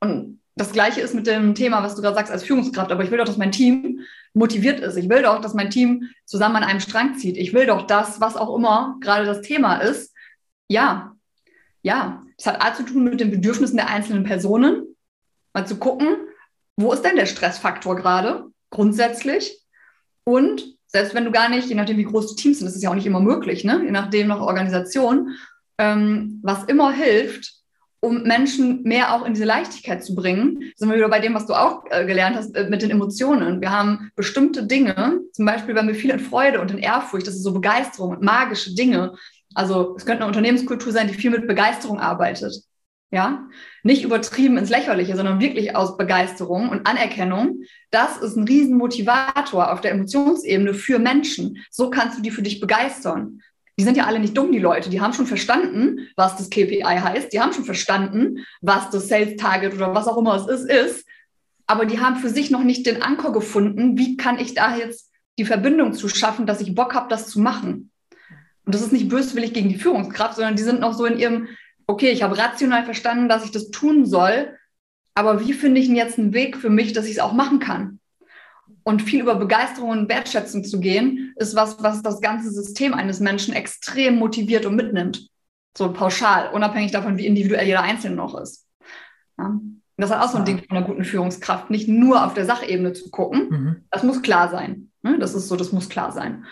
Speaker 2: Und das Gleiche ist mit dem Thema, was du gerade sagst als Führungskraft. Aber ich will doch, dass mein Team motiviert ist. Ich will doch, dass mein Team zusammen an einem Strang zieht. Ich will doch das, was auch immer gerade das Thema ist. Ja, ja. Das hat A zu tun mit den Bedürfnissen der einzelnen Personen. Mal zu gucken, wo ist denn der Stressfaktor gerade grundsätzlich? Und selbst wenn du gar nicht, je nachdem, wie groß die Teams sind, das ist ja auch nicht immer möglich, ne? je nachdem noch Organisation, ähm, was immer hilft, um Menschen mehr auch in diese Leichtigkeit zu bringen, sind wir wieder bei dem, was du auch äh, gelernt hast äh, mit den Emotionen. Wir haben bestimmte Dinge, zum Beispiel, wenn wir viel in Freude und in Ehrfurcht, das ist so Begeisterung und magische Dinge. Also es könnte eine Unternehmenskultur sein, die viel mit Begeisterung arbeitet. Ja, nicht übertrieben ins Lächerliche, sondern wirklich aus Begeisterung und Anerkennung. Das ist ein Riesenmotivator auf der Emotionsebene für Menschen. So kannst du die für dich begeistern. Die sind ja alle nicht dumm, die Leute. Die haben schon verstanden, was das KPI heißt. Die haben schon verstanden, was das Sales Target oder was auch immer es ist, ist. Aber die haben für sich noch nicht den Anker gefunden. Wie kann ich da jetzt die Verbindung zu schaffen, dass ich Bock habe, das zu machen? Und das ist nicht böswillig gegen die Führungskraft, sondern die sind noch so in ihrem okay, ich habe rational verstanden, dass ich das tun soll, aber wie finde ich denn jetzt einen Weg für mich, dass ich es auch machen kann? Und viel über Begeisterung und Wertschätzung zu gehen, ist was, was das ganze System eines Menschen extrem motiviert und mitnimmt. So pauschal, unabhängig davon, wie individuell jeder Einzelne noch ist. Ja. Das ist auch so ein Ding von einer guten Führungskraft, nicht nur auf der Sachebene zu gucken. Mhm. Das muss klar sein. Ne? Das ist so, das muss klar sein.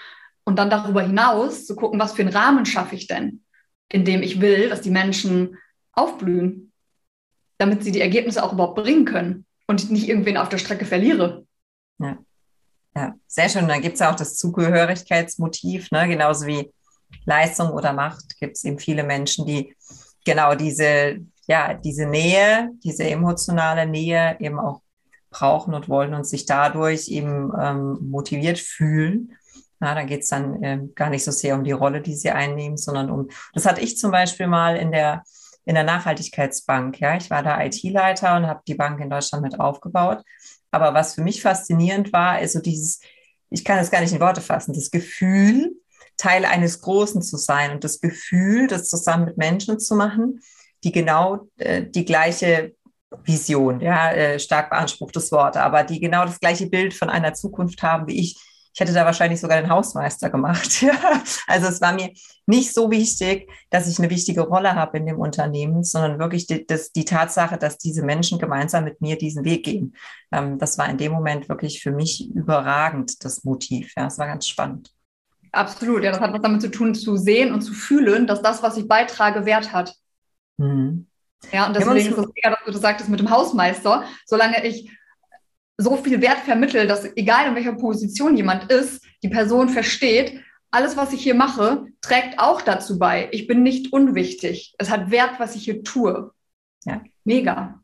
Speaker 2: Und dann darüber hinaus zu gucken, was für einen Rahmen schaffe ich denn? In dem ich will, dass die Menschen aufblühen, damit sie die Ergebnisse auch überhaupt bringen können und ich nicht irgendwen auf der Strecke verliere.
Speaker 1: Ja, ja sehr schön. Da gibt es ja auch das Zugehörigkeitsmotiv, ne? genauso wie Leistung oder Macht gibt es eben viele Menschen, die genau diese, ja, diese Nähe, diese emotionale Nähe eben auch brauchen und wollen und sich dadurch eben ähm, motiviert fühlen. Na, da geht es dann äh, gar nicht so sehr um die Rolle, die sie einnehmen, sondern um, das hatte ich zum Beispiel mal in der, in der Nachhaltigkeitsbank. Ja, ich war da IT-Leiter und habe die Bank in Deutschland mit aufgebaut. Aber was für mich faszinierend war, ist so dieses, ich kann es gar nicht in Worte fassen, das Gefühl, Teil eines Großen zu sein und das Gefühl, das zusammen mit Menschen zu machen, die genau äh, die gleiche Vision, ja, äh, stark beanspruchtes Wort, aber die genau das gleiche Bild von einer Zukunft haben wie ich, ich hätte da wahrscheinlich sogar den Hausmeister gemacht. also es war mir nicht so wichtig, dass ich eine wichtige Rolle habe in dem Unternehmen, sondern wirklich die, das, die Tatsache, dass diese Menschen gemeinsam mit mir diesen Weg gehen. Ähm, das war in dem Moment wirklich für mich überragend, das Motiv. Ja, es war ganz spannend.
Speaker 2: Absolut, ja, das hat was damit zu tun, zu sehen und zu fühlen, dass das, was ich beitrage, Wert hat. Mhm. Ja, und deswegen ist es mega, dass du das sagtest mit dem Hausmeister. Solange ich so viel Wert vermittle, dass egal in welcher Position jemand ist, die Person versteht, alles, was ich hier mache, trägt auch dazu bei. Ich bin nicht unwichtig. Es hat Wert, was ich hier tue. Ja. Mega.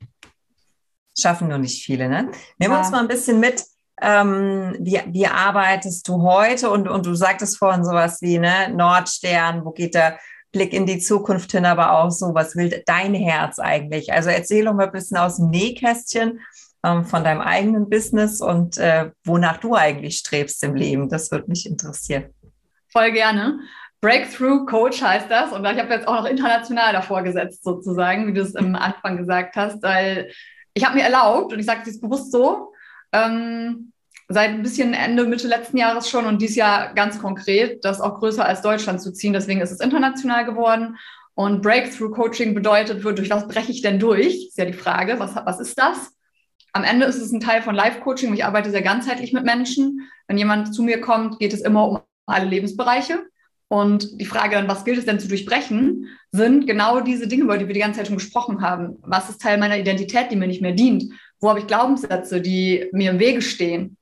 Speaker 1: Schaffen nur nicht viele, ne? Nehmen wir uns mal ein bisschen mit. Ähm, wie, wie arbeitest du heute? Und, und du sagtest vorhin sowas wie, ne, Nordstern, wo geht der Blick in die Zukunft hin, aber auch so, was will dein Herz eigentlich? Also erzähl doch mal ein bisschen aus dem Nähkästchen ähm, von deinem eigenen Business und äh, wonach du eigentlich strebst im Leben. Das würde mich interessieren.
Speaker 2: Voll gerne. Breakthrough Coach heißt das. Und ich habe jetzt auch noch international davor gesetzt, sozusagen, wie du es am Anfang gesagt hast, weil ich habe mir erlaubt, und ich sage es bewusst so, ähm, seit ein bisschen Ende, Mitte letzten Jahres schon und dieses Jahr ganz konkret, das auch größer als Deutschland zu ziehen. Deswegen ist es international geworden. Und Breakthrough Coaching bedeutet, durch was breche ich denn durch? Ist ja die Frage, was, was ist das? Am Ende ist es ein Teil von Life-Coaching. Ich arbeite sehr ganzheitlich mit Menschen. Wenn jemand zu mir kommt, geht es immer um alle Lebensbereiche. Und die Frage dann, was gilt es denn zu durchbrechen, sind genau diese Dinge, über die wir die ganze Zeit schon gesprochen haben. Was ist Teil meiner Identität, die mir nicht mehr dient? Wo habe ich Glaubenssätze, die mir im Wege stehen?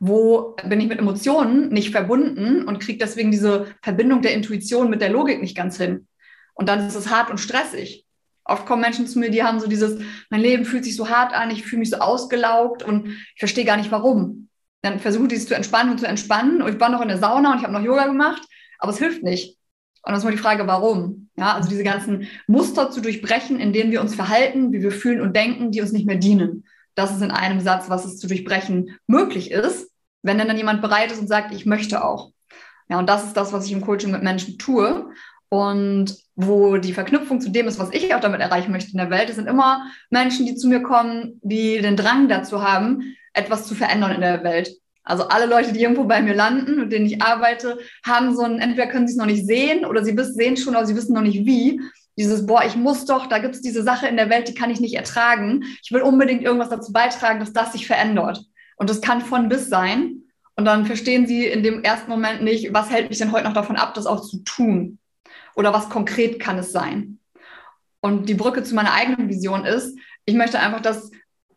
Speaker 2: Wo bin ich mit Emotionen nicht verbunden und kriege deswegen diese Verbindung der Intuition mit der Logik nicht ganz hin? Und dann ist es hart und stressig. Oft kommen Menschen zu mir, die haben so dieses, mein Leben fühlt sich so hart an, ich fühle mich so ausgelaugt und ich verstehe gar nicht warum. Dann versuche ich es zu entspannen und zu entspannen. Und ich war noch in der Sauna und ich habe noch Yoga gemacht, aber es hilft nicht. Und dann ist mal die Frage, warum? Ja, also diese ganzen Muster zu durchbrechen, in denen wir uns verhalten, wie wir fühlen und denken, die uns nicht mehr dienen. Das ist in einem Satz, was es zu durchbrechen möglich ist, wenn dann, dann jemand bereit ist und sagt, ich möchte auch. Ja, und das ist das, was ich im Coaching mit Menschen tue. Und wo die Verknüpfung zu dem ist, was ich auch damit erreichen möchte in der Welt, es sind immer Menschen, die zu mir kommen, die den Drang dazu haben, etwas zu verändern in der Welt. Also alle Leute, die irgendwo bei mir landen, mit denen ich arbeite, haben so ein, entweder können sie es noch nicht sehen oder sie sehen schon, aber sie wissen noch nicht wie. Dieses, boah, ich muss doch, da gibt es diese Sache in der Welt, die kann ich nicht ertragen. Ich will unbedingt irgendwas dazu beitragen, dass das sich verändert. Und das kann von bis sein. Und dann verstehen sie in dem ersten Moment nicht, was hält mich denn heute noch davon ab, das auch zu tun. Oder was konkret kann es sein? Und die Brücke zu meiner eigenen Vision ist, ich möchte einfach, dass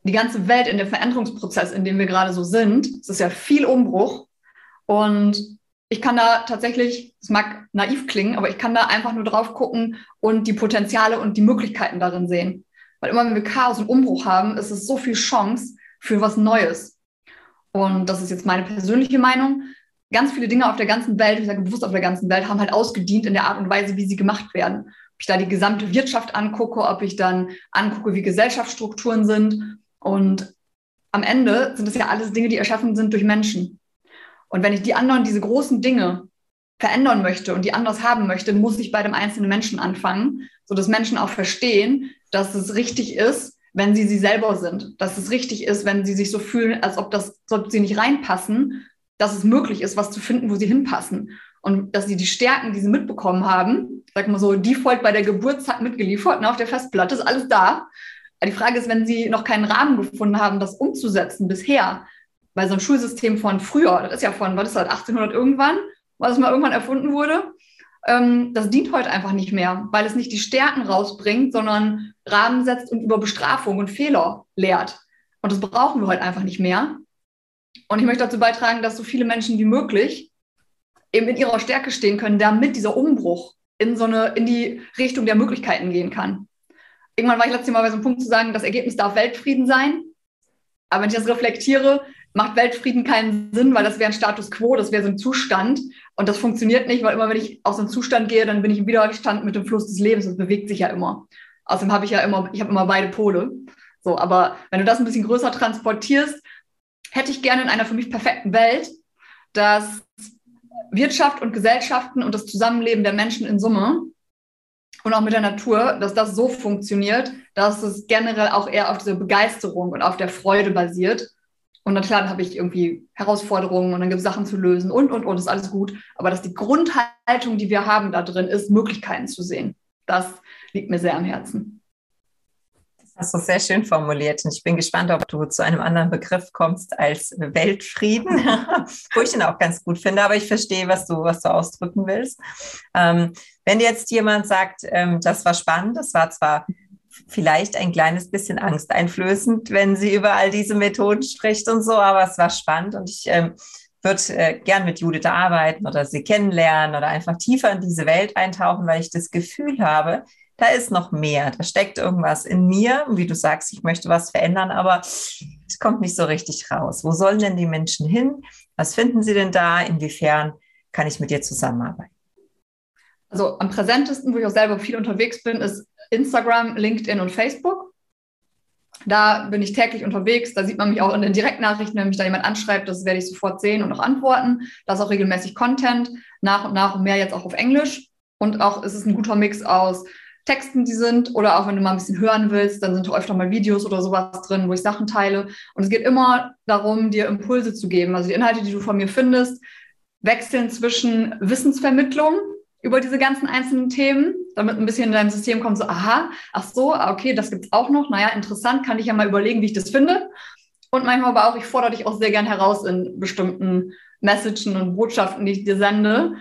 Speaker 2: die ganze Welt in dem Veränderungsprozess, in dem wir gerade so sind, es ist ja viel Umbruch und ich kann da tatsächlich, es mag naiv klingen, aber ich kann da einfach nur drauf gucken und die Potenziale und die Möglichkeiten darin sehen. Weil immer wenn wir Chaos und Umbruch haben, ist es so viel Chance für was Neues. Und das ist jetzt meine persönliche Meinung ganz viele Dinge auf der ganzen Welt, ich sage bewusst auf der ganzen Welt, haben halt ausgedient in der Art und Weise, wie sie gemacht werden. Ob ich da die gesamte Wirtschaft angucke, ob ich dann angucke, wie Gesellschaftsstrukturen sind. Und am Ende sind es ja alles Dinge, die erschaffen sind durch Menschen. Und wenn ich die anderen, diese großen Dinge verändern möchte und die anders haben möchte, muss ich bei dem einzelnen Menschen anfangen, sodass Menschen auch verstehen, dass es richtig ist, wenn sie sie selber sind. Dass es richtig ist, wenn sie sich so fühlen, als ob, das, als ob sie nicht reinpassen, dass es möglich ist, was zu finden, wo sie hinpassen. Und dass sie die Stärken, die sie mitbekommen haben, sag mal so, Default bei der Geburtstag mitgeliefert, ne, auf der Festplatte, ist alles da. Aber die Frage ist, wenn sie noch keinen Rahmen gefunden haben, das umzusetzen bisher, weil so ein Schulsystem von früher, das ist ja von, was ist das, 1800 irgendwann, was mal irgendwann erfunden wurde, ähm, das dient heute einfach nicht mehr, weil es nicht die Stärken rausbringt, sondern Rahmen setzt und über Bestrafung und Fehler lehrt. Und das brauchen wir heute einfach nicht mehr. Und ich möchte dazu beitragen, dass so viele Menschen wie möglich eben in ihrer Stärke stehen können, damit dieser Umbruch in so eine, in die Richtung der Möglichkeiten gehen kann. Irgendwann war ich letztes Mal bei so einem Punkt zu sagen, das Ergebnis darf Weltfrieden sein. Aber wenn ich das reflektiere, macht Weltfrieden keinen Sinn, weil das wäre ein Status quo, das wäre so ein Zustand. Und das funktioniert nicht, weil immer, wenn ich aus so einem Zustand gehe, dann bin ich im Widerstand mit dem Fluss des Lebens. Das bewegt sich ja immer. Außerdem habe ich ja immer, ich habe immer beide Pole. So, aber wenn du das ein bisschen größer transportierst, hätte ich gerne in einer für mich perfekten Welt, dass Wirtschaft und Gesellschaften und das Zusammenleben der Menschen in Summe und auch mit der Natur, dass das so funktioniert, dass es generell auch eher auf dieser Begeisterung und auf der Freude basiert. Und dann klar, dann habe ich irgendwie Herausforderungen und dann gibt es Sachen zu lösen und, und, und, ist alles gut. Aber dass die Grundhaltung, die wir haben da drin, ist, Möglichkeiten zu sehen. Das liegt mir sehr am Herzen.
Speaker 1: Hast du sehr schön formuliert. Und ich bin gespannt, ob du zu einem anderen Begriff kommst als Weltfrieden, wo ich ihn auch ganz gut finde. Aber ich verstehe, was du, was du ausdrücken willst. Ähm, wenn jetzt jemand sagt, ähm, das war spannend, das war zwar vielleicht ein kleines bisschen angsteinflößend, wenn sie über all diese Methoden spricht und so, aber es war spannend und ich ähm, würde äh, gern mit Judith arbeiten oder sie kennenlernen oder einfach tiefer in diese Welt eintauchen, weil ich das Gefühl habe, da ist noch mehr, da steckt irgendwas in mir, wie du sagst, ich möchte was verändern, aber es kommt nicht so richtig raus. Wo sollen denn die Menschen hin? Was finden sie denn da? Inwiefern kann ich mit dir zusammenarbeiten?
Speaker 2: Also am präsentesten, wo ich auch selber viel unterwegs bin, ist Instagram, LinkedIn und Facebook. Da bin ich täglich unterwegs. Da sieht man mich auch in den Direktnachrichten, wenn mich da jemand anschreibt, das werde ich sofort sehen und auch antworten. Da ist auch regelmäßig Content, nach und nach und mehr jetzt auch auf Englisch. Und auch ist es ein guter Mix aus Texten, die sind, oder auch wenn du mal ein bisschen hören willst, dann sind auch öfter mal Videos oder sowas drin, wo ich Sachen teile. Und es geht immer darum, dir Impulse zu geben. Also die Inhalte, die du von mir findest, wechseln zwischen Wissensvermittlung über diese ganzen einzelnen Themen, damit ein bisschen in dein System kommt, so, aha, ach so, ah, okay, das gibt's auch noch. Naja, interessant, kann ich ja mal überlegen, wie ich das finde. Und manchmal aber auch, ich fordere dich auch sehr gern heraus in bestimmten Messagen und Botschaften, die ich dir sende,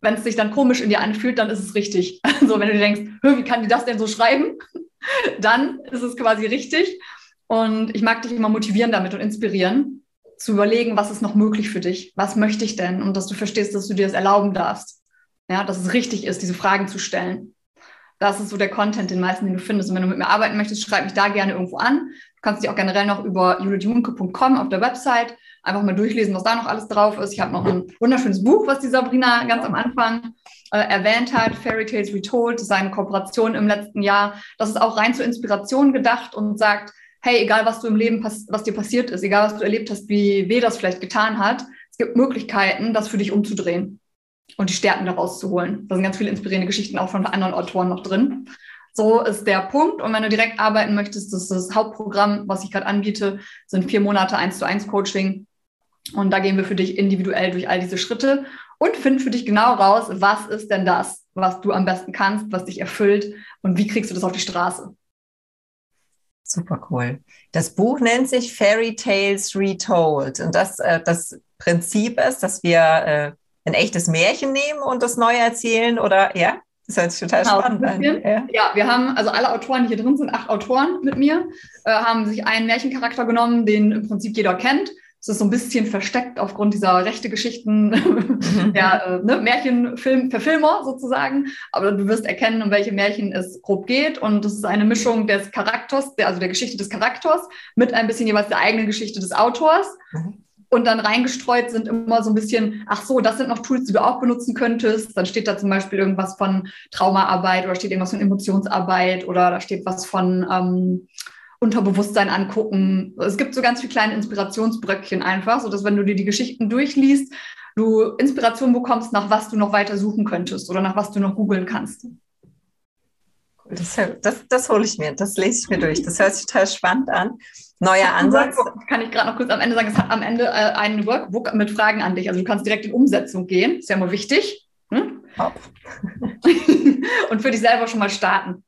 Speaker 2: wenn es sich dann komisch in dir anfühlt, dann ist es richtig. Also wenn du denkst, wie kann die das denn so schreiben? Dann ist es quasi richtig. Und ich mag dich immer motivieren damit und inspirieren, zu überlegen, was ist noch möglich für dich? Was möchte ich denn? Und dass du verstehst, dass du dir das erlauben darfst. Ja, dass es richtig ist, diese Fragen zu stellen. Das ist so der Content, den meisten, den du findest. Und wenn du mit mir arbeiten möchtest, schreib mich da gerne irgendwo an. Du kannst dich auch generell noch über judithjunke.com auf der Website einfach mal durchlesen, was da noch alles drauf ist. Ich habe noch ein wunderschönes Buch, was die Sabrina ganz am Anfang äh, erwähnt hat, Fairy Tales Retold, das ist eine Kooperation im letzten Jahr. Das ist auch rein zur Inspiration gedacht und sagt, hey, egal was du im Leben, was dir passiert ist, egal was du erlebt hast, wie weh das vielleicht getan hat, es gibt Möglichkeiten, das für dich umzudrehen und die Stärken daraus zu holen. Da sind ganz viele inspirierende Geschichten auch von anderen Autoren noch drin. So ist der Punkt. Und wenn du direkt arbeiten möchtest, das ist das Hauptprogramm, was ich gerade anbiete, sind vier Monate eins zu eins Coaching und da gehen wir für dich individuell durch all diese Schritte und finden für dich genau raus, was ist denn das, was du am besten kannst, was dich erfüllt und wie kriegst du das auf die Straße.
Speaker 1: Super cool. Das Buch nennt sich Fairy Tales Retold. Und das, äh, das Prinzip ist, dass wir äh, ein echtes Märchen nehmen und das neu erzählen, oder ja? Das hört sich total genau, spannend an.
Speaker 2: Ja. ja. wir haben, also alle Autoren, die hier drin sind, acht Autoren mit mir, äh, haben sich einen Märchencharakter genommen, den im Prinzip jeder kennt es ist so ein bisschen versteckt aufgrund dieser rechte Geschichten der äh, ne, Märchenfilm-Verfilmer sozusagen. Aber du wirst erkennen, um welche Märchen es grob geht. Und das ist eine Mischung des Charakters, der, also der Geschichte des Charakters, mit ein bisschen jeweils der eigenen Geschichte des Autors. Mhm. Und dann reingestreut sind immer so ein bisschen, ach so, das sind noch Tools, die du auch benutzen könntest. Dann steht da zum Beispiel irgendwas von Traumaarbeit oder steht irgendwas von Emotionsarbeit oder da steht was von ähm, Unterbewusstsein angucken. Es gibt so ganz viele kleine Inspirationsbröckchen einfach, so dass wenn du dir die Geschichten durchliest, du Inspiration bekommst, nach was du noch weiter suchen könntest oder nach was du noch googeln kannst.
Speaker 1: Das, das, das hole ich mir, das lese ich mir durch. Das hört sich total spannend an. Neuer Ansatz.
Speaker 2: Kann ich gerade noch kurz am Ende sagen, es hat am Ende äh, einen Workbook mit Fragen an dich. Also du kannst direkt in Umsetzung gehen, ist ja immer wichtig. Hm? Und für dich selber schon mal starten.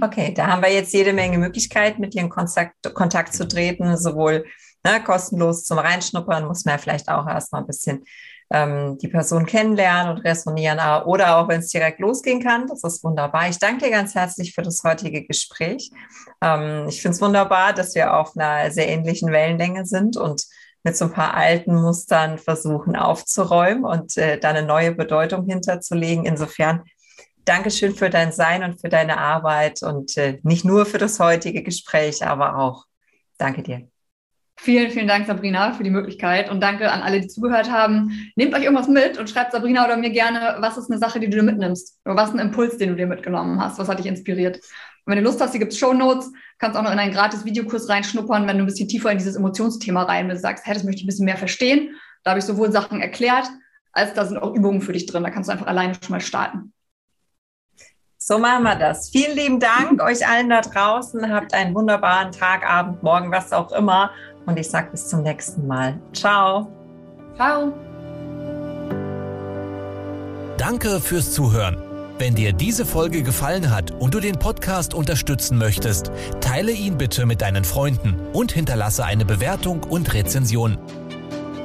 Speaker 1: Okay, da haben wir jetzt jede Menge Möglichkeiten, mit in Kontakt, Kontakt zu treten, sowohl ne, kostenlos zum Reinschnuppern, muss man ja vielleicht auch erstmal ein bisschen ähm, die Person kennenlernen und resonieren, oder auch wenn es direkt losgehen kann. Das ist wunderbar. Ich danke dir ganz herzlich für das heutige Gespräch. Ähm, ich finde es wunderbar, dass wir auf einer sehr ähnlichen Wellenlänge sind und mit so ein paar alten Mustern versuchen aufzuräumen und äh, da eine neue Bedeutung hinterzulegen. Insofern Dankeschön für dein Sein und für deine Arbeit und äh, nicht nur für das heutige Gespräch, aber auch. Danke dir.
Speaker 2: Vielen, vielen Dank, Sabrina, für die Möglichkeit und danke an alle, die zugehört haben. Nehmt euch irgendwas mit und schreibt Sabrina oder mir gerne, was ist eine Sache, die du mitnimmst oder was ist ein Impuls, den du dir mitgenommen hast, was hat dich inspiriert. Und wenn du Lust hast, hier gibt es Show Notes, kannst auch noch in einen gratis Videokurs reinschnuppern, wenn du ein bisschen tiefer in dieses Emotionsthema rein willst, sagst, hey, das möchte ich ein bisschen mehr verstehen. Da habe ich sowohl Sachen erklärt, als da sind auch Übungen für dich drin. Da kannst du einfach alleine schon mal starten.
Speaker 1: So machen wir das. Vielen lieben Dank euch allen da draußen. Habt einen wunderbaren Tag, Abend, Morgen, was auch immer. Und ich sage bis zum nächsten Mal. Ciao.
Speaker 2: Ciao.
Speaker 3: Danke fürs Zuhören. Wenn dir diese Folge gefallen hat und du den Podcast unterstützen möchtest, teile ihn bitte mit deinen Freunden und hinterlasse eine Bewertung und Rezension.